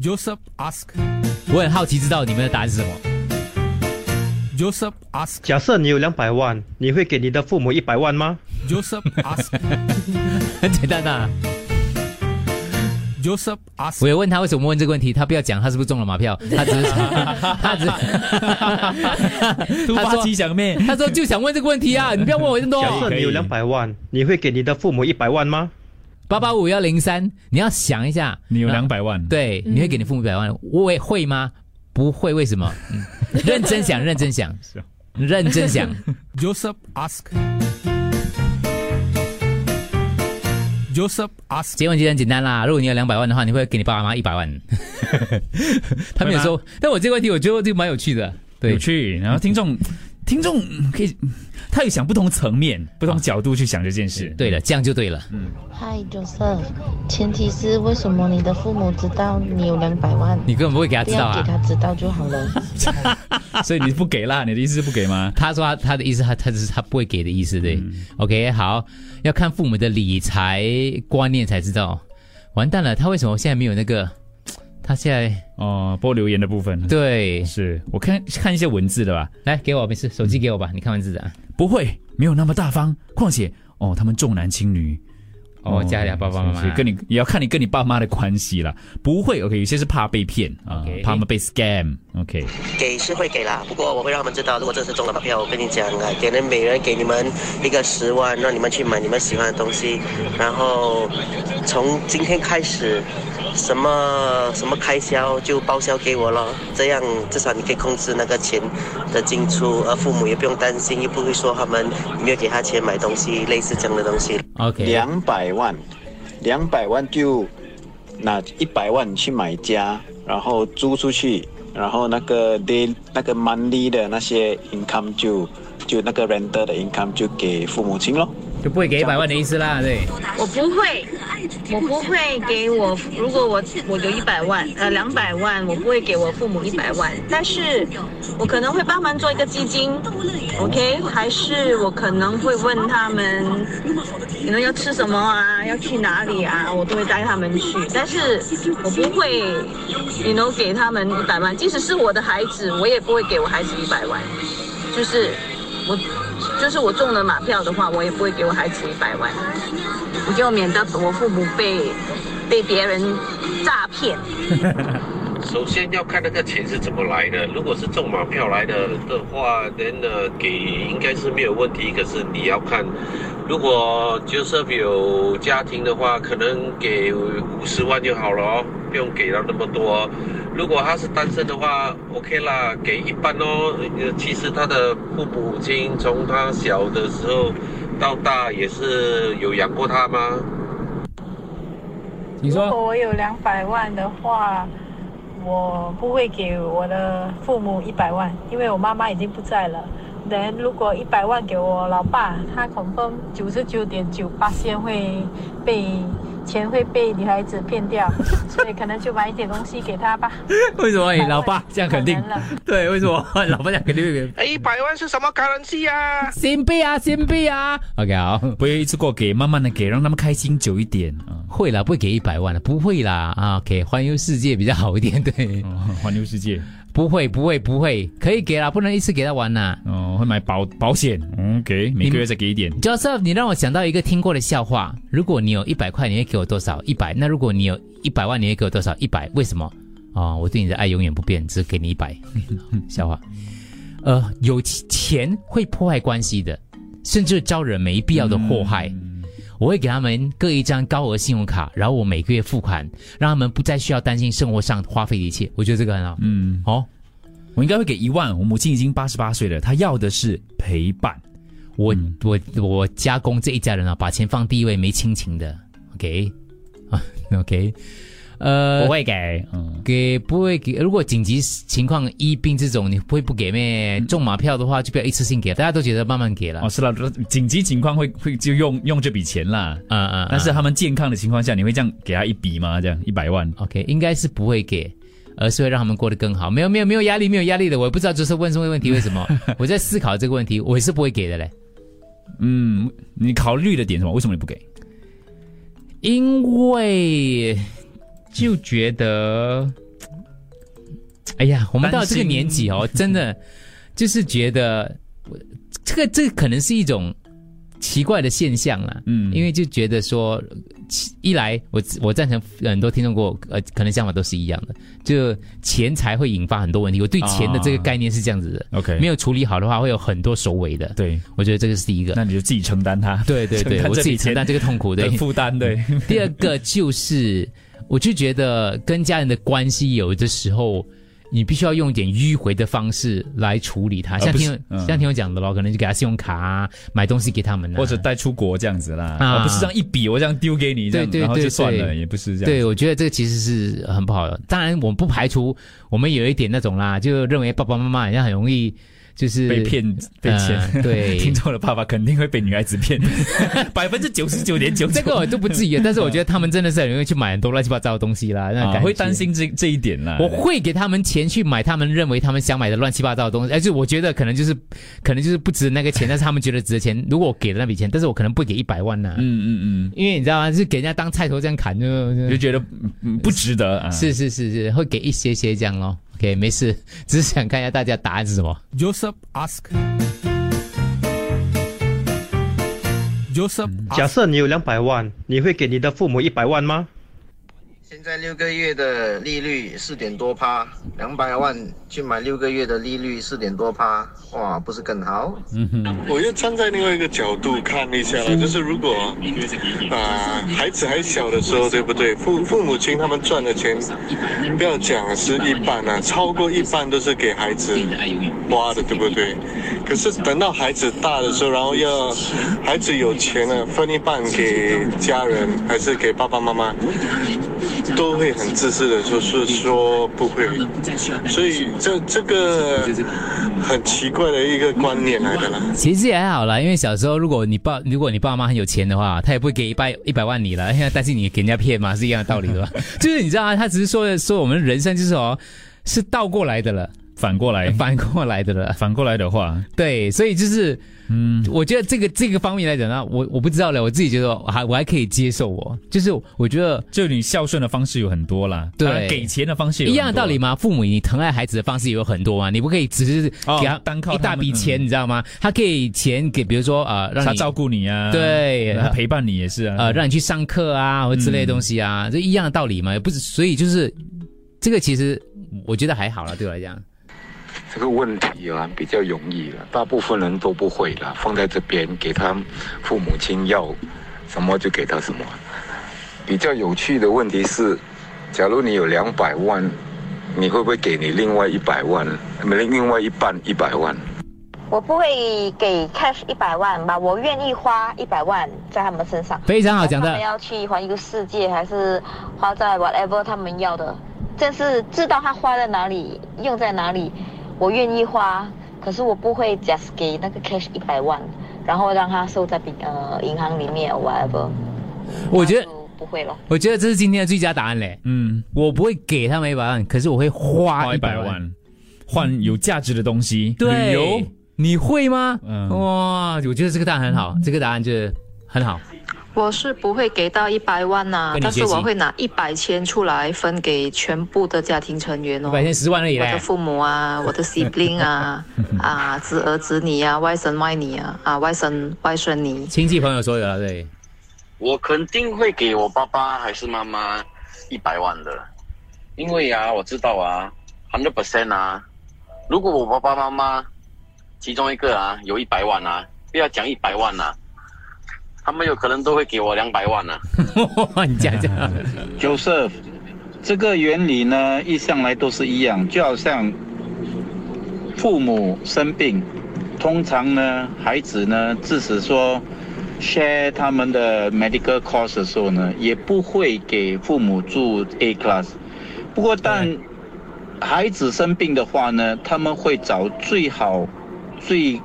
Joseph ask. 我很好奇知道你们的答案是什么。Joseph ask. 假设你有两百万，你会给你的父母一百万吗？Joseph ask. 很简单的、啊。Joseph ask. 我有问他为什么问这个问题，他不要讲他是不是中了马票，他只是他只 突发他说奇想咩？他说就想问这个问题啊，你不要问我这么多假。设你有两百万，你会给你的父母一百万吗？八八五幺零三，你要想一下，你有那两百万，对，你会给你父母一百万？我也会吗？不会，为什么？嗯认真想，认真想 认真想。Joseph ask. Joseph ask. 结婚其实很简单啦，如果你有两百万的话，你会给你爸爸妈妈一百万？他们有说，但我这个问题我觉得就蛮有趣的。对有，趣。然后听众，听众可以，他有想不同层面、不同角度去想这件事。对了，这样就对了。嗯。嗨，Joseph，前提是为什么你的父母知道你有两百万？你根本不会给他不知道啊。给他知道就好了。所以你不给啦？你的意思是不给吗？他说他他的意思，他他只是他不会给的意思，对。OK，好，要看父母的理财观念才知道。完蛋了，他为什么现在没有那个？他现在哦，播留言的部分，对，是我看看一些文字的吧。来给我，没事，手机给我吧，你看文字啊。不会，没有那么大方。况且，哦，他们重男轻女。哦，家里爸爸妈妈跟你也要看你跟你爸妈的关系啦。不会，OK，有些是怕被骗啊 OK 怕他们被 scam。OK，给是会给啦，不过我会让他们知道，如果这次中了马票，我跟你讲啊，给人每人给你们一个十万，让你们去买你们喜欢的东西，然后从今天开始，什么什么开销就报销给我了，这样至少你可以控制那个钱的进出，而父母也不用担心，又不会说他们没有给他钱买东西，类似这样的东西。OK，两百万，两百万就拿一百万去买家，然后租出去，然后那个 day 那个 monthly 的那些 income 就就那个 renter 的 income 就给父母亲咯。就不会给一百万的意思啦，对。我不会，我不会给我，如果我我有一百万，呃，两百万，我不会给我父母一百万，但是我可能会帮忙做一个基金，OK？还是我可能会问他们，你们要吃什么啊，要去哪里啊，我都会带他们去，但是我不会，你能给他们一百万，即使是我的孩子，我也不会给我孩子一百万，就是我。就是我中了马票的话，我也不会给我孩子一百万，我就免得我父母被被别人诈骗。首先要看那个钱是怎么来的。如果是中马票来的的话，那呢给应该是没有问题。可是你要看，如果就是有家庭的话，可能给五十万就好了哦，不用给到那么多。如果他是单身的话，OK 啦，给一半哦。呃，其实他的父母亲从他小的时候到大也是有养过他吗？你说如果我有两百万的话，我不会给我的父母一百万，因为我妈妈已经不在了。人如果一百万给我老爸，他恐怕九十九点九八先会被钱会被女孩子骗掉，所以可能就买一点东西给她吧。为什么你老爸 这样肯定？对，为什么老爸这样肯定会给？哎，一百万是什么 currency 啊？新币啊，新币啊。OK，好，不要一次过给，慢慢的给，让他们开心久一点啊。会啦，不会给一百万了，不会啦啊。OK，环游世界比较好一点，对，哦环游世界不会，不会，不会，可以给啦，不能一次给他完呐。哦，会买保保险，OK，每个月再给一点。Joseph，你让我想到一个听过的笑话。如果你有一百块，你会给我多少？一百。那如果你有一百万，你会给我多少？一百。为什么？哦，我对你的爱永远不变，只给你一百。笑话。呃，有钱会破坏关系的，甚至招惹没必要的祸害。我会给他们各一张高额信用卡，然后我每个月付款，让他们不再需要担心生活上花费的一切。我觉得这个很好。嗯，哦，我应该会给一万。我母亲已经八十八岁了，她要的是陪伴。我、我我加工这一家人啊，把钱放第一位，没亲情的。OK 啊，OK，呃，不会给，嗯，给不会给。如果紧急情况医病这种，你不会不给咩？中马票的话，就不要一次性给，大家都觉得慢慢给了。哦，是了，紧急情况会会就用用这笔钱啦。嗯嗯，但是他们健康的情况下，你会这样给他一笔吗？这样一百万？OK，应该是不会给，而是会让他们过得更好。没有没有没有压力，没有压力的。我也不知道就是问这个问题，为什么？我在思考这个问题，我也是不会给的嘞。嗯，你考虑的点什么？为什么你不给？因为就觉得哎呀，我们到这个年纪哦，真的就是觉得我这个这个可能是一种奇怪的现象啦。嗯，因为就觉得说，其一来我我赞成很多听众跟我呃，可能想法都是一样的，就钱财会引发很多问题。我对钱的这个概念是这样子的。OK 没有处理好的话，会有很多首尾的。对，我觉得这个是第一个。那你就自己承担它。对对对，我自己承担这个痛苦的 负担。对，第二个就是，我就觉得跟家人的关系有的时候。你必须要用一点迂回的方式来处理它，像听嗯像听我讲的咯，可能就给他信用卡啊，买东西给他们啊，或者带出国这样子啦，啊而不是这样一笔我这样丢给你，这样然后对对对就算了，对也不是这样。对，我觉得这个其实是很不好的。当然，我们不排除我们有一点那种啦，就认为爸爸妈妈好像很容易就是被骗被钱，呃对，听众的爸爸肯定会被女孩子骗，百分之九十九点九。这个我都不至于，但是我觉得他们真的是很容易去买很多乱七八糟的东西啦，那会担心这这一点啦。我会给他们钱去买他们认为他们想买的乱七八糟的东西，而且我觉得可能就是可能就是不值那个钱，但是他们觉得值的钱。如果我给了那笔钱，但是我可能不会给一百万呐、嗯嗯嗯，因为你知道吗？就是给人家当菜头这样砍，就就觉得嗯不值得啊。是是是是，会给一些些这样咯。OK，没事，只是想看一下大家答案是什么。Joseph ask. Joseph 假设你有两百万，你会给你的父母一百万吗？现在六个月的利率四点多趴，两百万去买六个月的利率四点多趴，哇，不是更好？嗯哼，我又站在另外一个角度看一下了，就是如果啊、孩子还小的时候，对不对？父父母亲他们赚的钱，不要讲是一半啊，超过一半都是给孩子花的，对不对？可是等到孩子大的时候，然后要孩子有钱了，分一半给家人，还是给爸爸妈妈，都会很自私的就是说不会，所以这这个很奇怪的一个观念来的啦。其实也还好啦，因为小时候如果你爸如果你爸妈很有钱的话，他也不会给一百一百万你了，因为担心你给人家骗嘛，是一样的道理的吧？就是你知道啊？他只是说说我们人生就是哦，是倒过来的了，反过来，反过来的了。反过来的话，对，所以就是，嗯，我觉得这个这个方面来讲呢，我我不知道了，我自己觉得我还我还可以接受我，就是我觉得就你孝顺的方式有很多啦，对。给钱的方式有一很多。样的道理吗？父母你疼爱孩子的方式也有很多啊，你不可以只是给他哦单靠一大笔钱，你知道吗？他可以钱给，比如说呃，让他照顾你啊，对。他陪伴你也是啊，呃，让你去上课啊，或之类的东西啊，这一样的道理嘛，也不是，所以就是这个其实我觉得还好了，对我来讲。这个问题啊比较容易了，大部分人都不会了。放在这边给他父母亲要什么就给他什么。比较有趣的问题是，假如你有两百万，你会不会给你另外一百万，没另外一半一百万？我不会给 cash 一百万吧，我愿意花一百万在他们身上。非常好讲的他们要去环游世界，还是花在 whatever 他们要的，但是知道他花在哪里，用在哪里，我愿意花。可是我不会 just 给那个 cash 一百万，然后让他收在银呃银行里面 whatever。我觉得不会了。我觉得这是今天的最佳答案嘞。嗯，我不会给他们一百万，可是我会花花一一百万。换有价值的东西，对旅游，你会吗？嗯哇，我觉得这个答案很好，这个答案就很好。我是不会给到一百万呐、但是我会拿一百千出来分给全部的家庭成员哦。一百千十万而已我的父母啊，我的 sibling 啊，啊，侄儿侄女啊，外甥外女啊，啊，外甥外孙女。亲戚朋友所有的，对，我肯定会给我爸爸还是妈妈一百万的，因为啊，我知道啊，hundred percent 啊，如果我爸爸妈妈其中一个啊有一百万啊，不要讲一百万啊，他们有可能都会给我两百万啊。你讲讲。Joseph，这个原理呢，一向来都是一样，就好像父母生病，通常呢，孩子呢，即使说 share 他们的 medical cost 的时候呢，也不会给父母住 A class。不过，但孩子生病的话呢，他们会找最好、最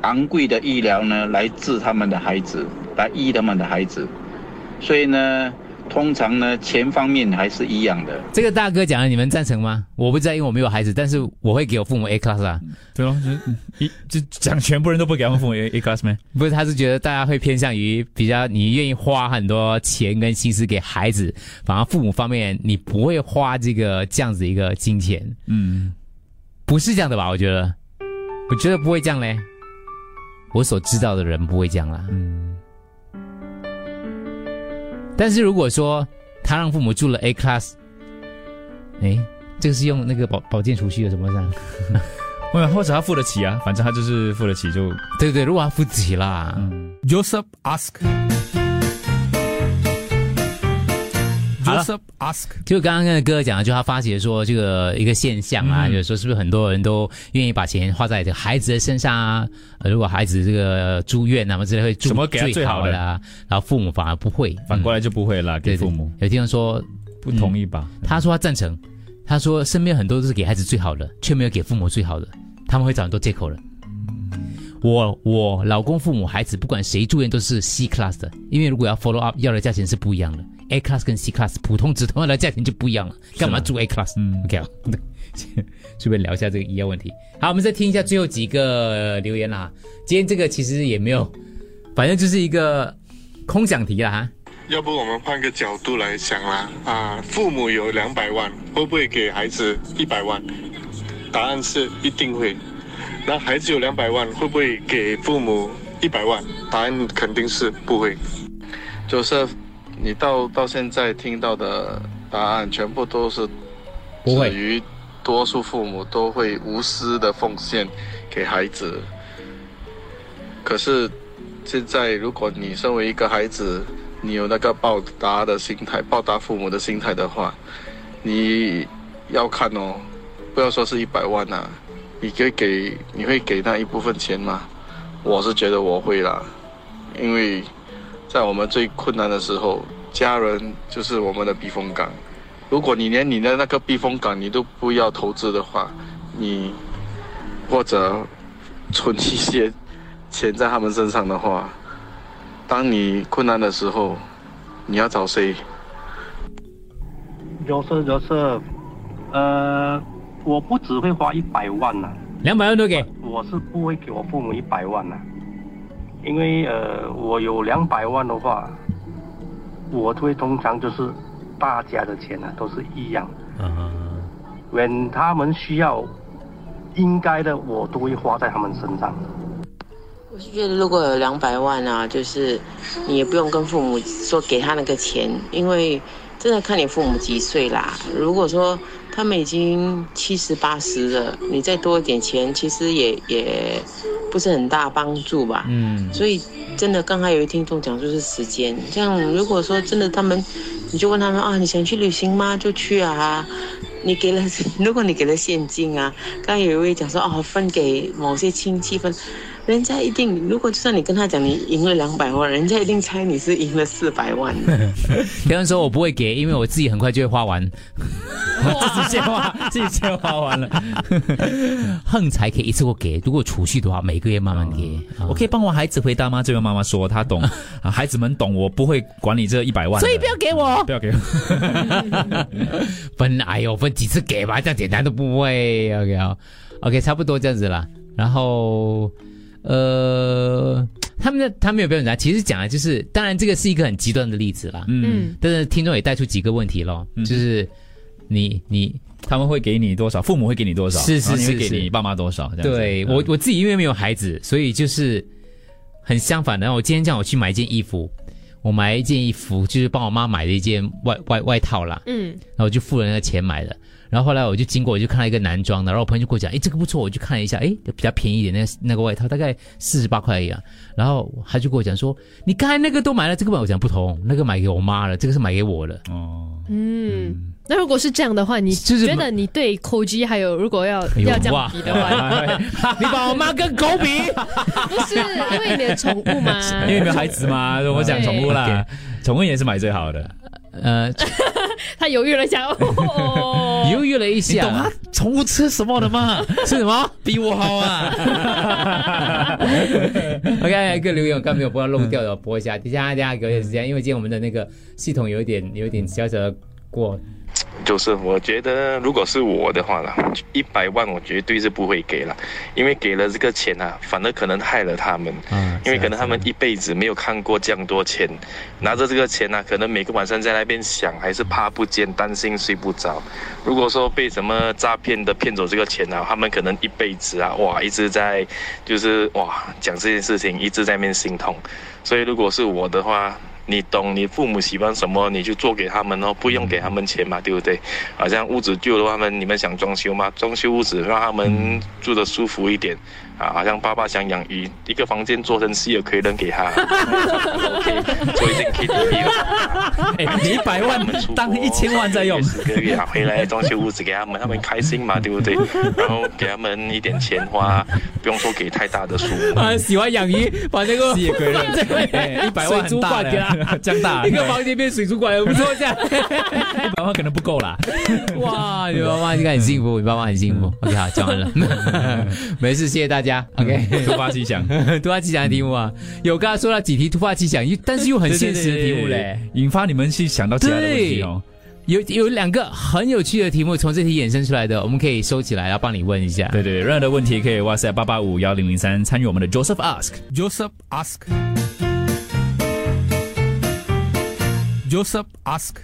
昂贵的医疗呢，来治他们的孩子，来医他们的孩子。所以呢，通常呢钱方面还是一样的。这个大哥讲的，你们赞成吗？我不知道，因为我没有孩子，但是我会给我父母 A class 啊。对咯，就一就讲全部人都不给他们父母 A A class 吗？不是，他是觉得大家会偏向于比较你愿意花很多钱跟心思给孩子，反而父母方面你不会花这个这样子一个金钱。嗯，不是这样的吧？我觉得，我觉得不会这样嘞。我所知道的人不会这样啦。嗯，但是如果说他让父母住了 A class，哎，这个是用那个保保健储蓄的什么上？或者或者他付得起啊，反正他就是付得起就对对，如果他付得起啦。Joseph ask. Ask. 就刚刚那个哥哥讲的，就他发觉说这个一个现象啊，嗯就是说是不是很多人都愿意把钱花在这个孩子的身上啊？呃如果孩子这个住院啊什么之类会住什么给最好的的啊，然后父母反而不会，反过来就不会啦，给父母有听人说不同意吧？他说他赞成，他说身边很多都是给孩子最好的，却没有给父母最好的，他们会找很多借口了。我我老公、父母、孩子，不管谁住院都是 C class 的，因为如果要 follow up 要的价钱是不一样的，A class 跟 C class 普通直通要的价钱就不一样了，干嘛住 A class？嗯，OK 啊，顺便聊一下这个医药问题。好，我们再听一下最后几个留言啦。今天这个其实也没有，反正就是一个空想题啦哈。要不我们换个角度来想啦，啊，父母有两百万，会不会给孩子一百万？答案是一定会。那孩子有两百万，会不会给父母一百万？答案肯定是不会。就是你到到现在听到的答案，全部都是不会至于多数父母都会无私的奉献给孩子。可是现在，如果你身为一个孩子，你有那个报答的心态，报答父母的心态的话，你要看哦，不要说是一百万呐、你可以给，你会给那一部分钱吗？我是觉得我会啦，因为在我们最困难的时候，家人就是我们的避风港。如果你连你的那个避风港你都不要投资的话，你或者存一些钱在他们身上的话，当你困难的时候，你要找谁？Joseph Joseph，呃，我不只会花一百万呐、两百万都给，我是不会给我父母一百万呐、因为呃，我有两百万的话，我会通常就是大家的钱啊都是一样。嗯，when 他们需要应该的，我都会花在他们身上。我是觉得如果有两百万啊，就是你也不用跟父母说给他那个钱，因为真的看你父母几岁啦。如果说他们已经七十八十了，你再多一点钱，其实也也不是很大帮助吧。嗯，所以真的，刚才有一听众讲就是时间，像如果说真的他们，你就问他们啊，你想去旅行吗？就去啊。你给了，如果你给了现金啊，刚刚有一位讲说哦，分给某些亲戚分，人家一定，如果就算你跟他讲你赢了两百万，人家一定猜你是赢了四百万。别人说我不会给，因为我自己很快就会花完，自己先花，自己先花完了。横财可以一次过给，如果储蓄的话，每个月慢慢给。我可以帮我孩子回答吗？这位妈妈说她懂，啊，孩子们懂，我不会管你这一百万，所以不要给我，不要给我。分哎呦分几次给吧，这样简单都不会。OK 啊，OK 差不多这样子啦。然后呃，他们的他们有标准答案，其实讲的就是，当然这个是一个很极端的例子啦。嗯但是听众也带出几个问题咯，就是你你他们会给你多少？父母会给你多少？是是你会是是给你爸妈多少？这样对、嗯我我自己因为没有孩子，所以就是很相反的。然后我今天叫我去买一件衣服，我买一件衣服就是帮我妈买了一件外外外套啦，嗯，然后我就付了那个钱买的。然后后来我就经过，我就看到一个男装的，然后我朋友就跟我讲，哎，这个不错，我就看了一下，哎，比较便宜一点，那个那个外套大概四十八块一样啊。然后他就跟我讲说，你刚才那个都买了，这个我讲不同，那个买给我妈了，这个是买给我的。哦，嗯，那如果是这样的话，你就是觉得你对口技还有如果要、要这样比的话，你把我妈跟狗比，不是因为你的宠物吗？因为没有孩子嘛，我讲宠物啦，宠物也是买最好的。呃，他犹豫了一下，哦，犹豫了一下，你懂啊？宠物吃什么的吗？吃什么？比我好啊！OK，一个留言我刚没有播到漏掉的，我播一下。等一下，等一下给我点时间，因为今天我们的那个系统有一点有一点小小的过。就是我觉得，如果是我的话啦，一百万我绝对是不会给了，因为给了这个钱啊，反而可能害了他们。嗯，因为可能他们一辈子没有看过这样多钱，拿着这个钱呢、啊，可能每个晚上在那边想，还是怕不见，担心睡不着。如果说被什么诈骗的骗走这个钱啊，他们可能一辈子啊，哇，一直在就是哇讲这件事情，一直在面心痛。所以如果是我的话。你懂你父母喜欢什么，你就做给他们哦，不用给他们钱嘛，对不对？好像屋子旧的话，他们你们想装修吗？装修屋子让他们住的舒服一点啊。好像爸爸想养鱼，一个房间做成戏也可以扔给他，OK，做一间 KTV 了。哎，你一百万当一千万在用，十个月啊，回来装修屋子给他们，他们开心嘛，对不对？然后给他们一点钱花，不用说给太大的数目。啊，喜欢养鱼，把那个戏也可以扔，一百万水族馆给他。这样大一个房间变水族馆，不错，这样一百万可能不够啦。哇，你妈妈应该很幸福，你爸妈很幸福。OK，好，讲完了，没事，谢谢大家。OK，突发奇想，突发奇想的题目啊，有刚刚说了几题突发奇想，但是又很现实的题目嘞，引发你们去想到其他的问题哦。有有两个很有趣的题目从这题衍生出来的，我们可以收起来，然后帮你问一下。对对，任何的问题可以 WhatsApp 八八五幺零零三参与我们的 Joseph Ask。Joseph Ask。Joseph Ask.